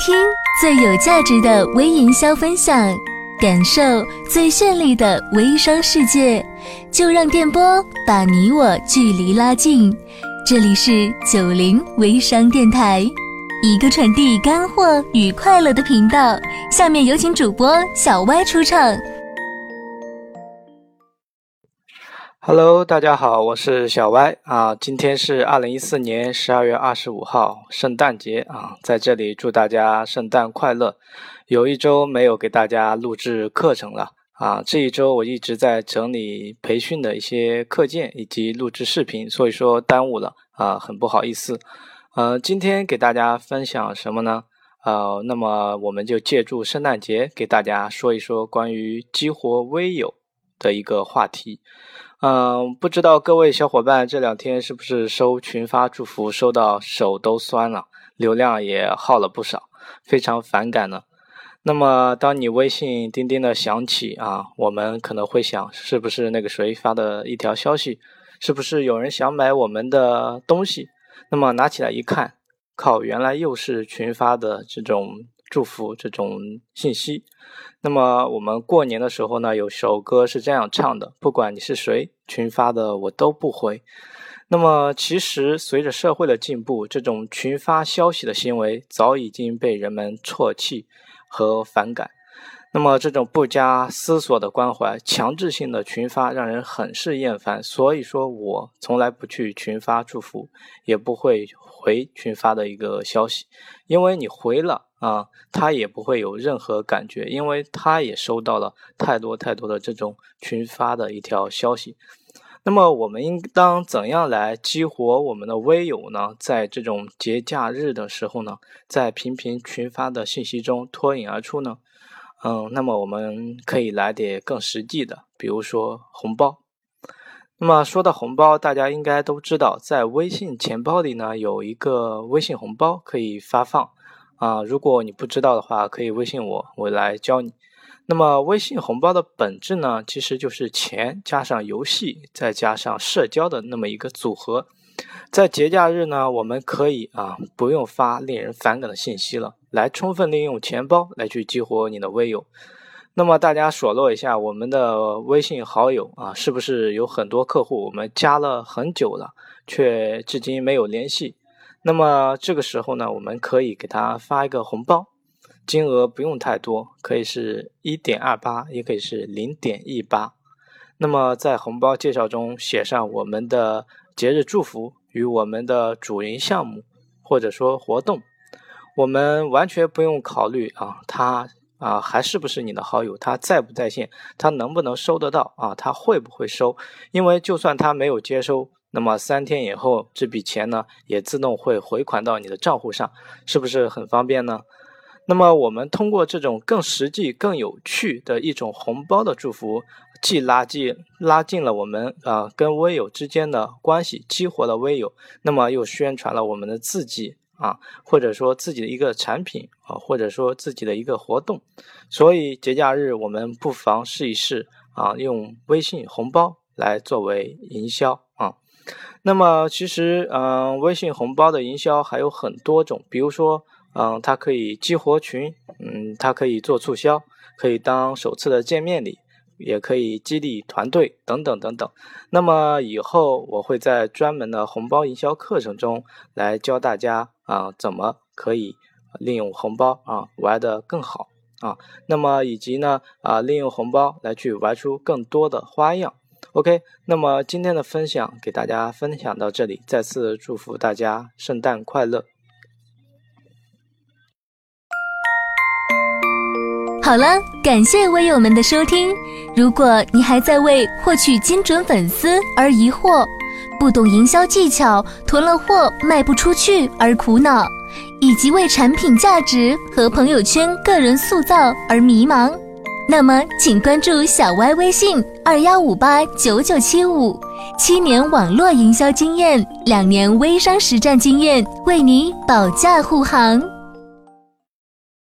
听最有价值的微营销分享，感受最绚丽的微商世界，就让电波把你我距离拉近。这里是九零微商电台，一个传递干货与快乐的频道。下面有请主播小歪出场。Hello，大家好，我是小歪啊。今天是二零一四年十二月二十五号，圣诞节啊，在这里祝大家圣诞快乐。有一周没有给大家录制课程了啊，这一周我一直在整理培训的一些课件以及录制视频，所以说耽误了啊，很不好意思。呃，今天给大家分享什么呢？呃，那么我们就借助圣诞节给大家说一说关于激活微友的一个话题。嗯，不知道各位小伙伴这两天是不是收群发祝福收到手都酸了，流量也耗了不少，非常反感呢？那么当你微信叮叮的响起啊，我们可能会想，是不是那个谁发的一条消息？是不是有人想买我们的东西？那么拿起来一看，靠，原来又是群发的这种。祝福这种信息。那么我们过年的时候呢，有首歌是这样唱的：不管你是谁，群发的我都不回。那么其实随着社会的进步，这种群发消息的行为早已经被人们唾弃和反感。那么这种不加思索的关怀、强制性的群发，让人很是厌烦。所以说我从来不去群发祝福，也不会回群发的一个消息，因为你回了。啊，他也不会有任何感觉，因为他也收到了太多太多的这种群发的一条消息。那么，我们应当怎样来激活我们的微友呢？在这种节假日的时候呢，在频频群发的信息中脱颖而出呢？嗯，那么我们可以来点更实际的，比如说红包。那么说到红包，大家应该都知道，在微信钱包里呢，有一个微信红包可以发放。啊，如果你不知道的话，可以微信我，我来教你。那么，微信红包的本质呢，其实就是钱加上游戏，再加上社交的那么一个组合。在节假日呢，我们可以啊，不用发令人反感的信息了，来充分利用钱包来去激活你的微友。那么，大家数落一下我们的微信好友啊，是不是有很多客户我们加了很久了，却至今没有联系？那么这个时候呢，我们可以给他发一个红包，金额不用太多，可以是一点二八，也可以是零点一八。那么在红包介绍中写上我们的节日祝福与我们的主营项目或者说活动，我们完全不用考虑啊，他啊还是不是你的好友，他在不在线，他能不能收得到啊，他会不会收？因为就算他没有接收。那么三天以后，这笔钱呢也自动会回款到你的账户上，是不是很方便呢？那么我们通过这种更实际、更有趣的一种红包的祝福，既拉近拉近了我们啊跟微友之间的关系，激活了微友，那么又宣传了我们的自己啊，或者说自己的一个产品啊，或者说自己的一个活动。所以节假日我们不妨试一试啊，用微信红包来作为营销。那么其实，嗯，微信红包的营销还有很多种，比如说，嗯，它可以激活群，嗯，它可以做促销，可以当首次的见面礼，也可以激励团队等等等等。那么以后我会在专门的红包营销课程中来教大家啊，怎么可以利用红包啊玩的更好啊。那么以及呢啊，利用红包来去玩出更多的花样。OK，那么今天的分享给大家分享到这里，再次祝福大家圣诞快乐。好了，感谢微友们的收听。如果你还在为获取精准粉丝而疑惑，不懂营销技巧，囤了货卖不出去而苦恼，以及为产品价值和朋友圈个人塑造而迷茫。那么，请关注小歪微信二幺五八九九七五，七年网络营销经验，两年微商实战经验，为你保驾护航。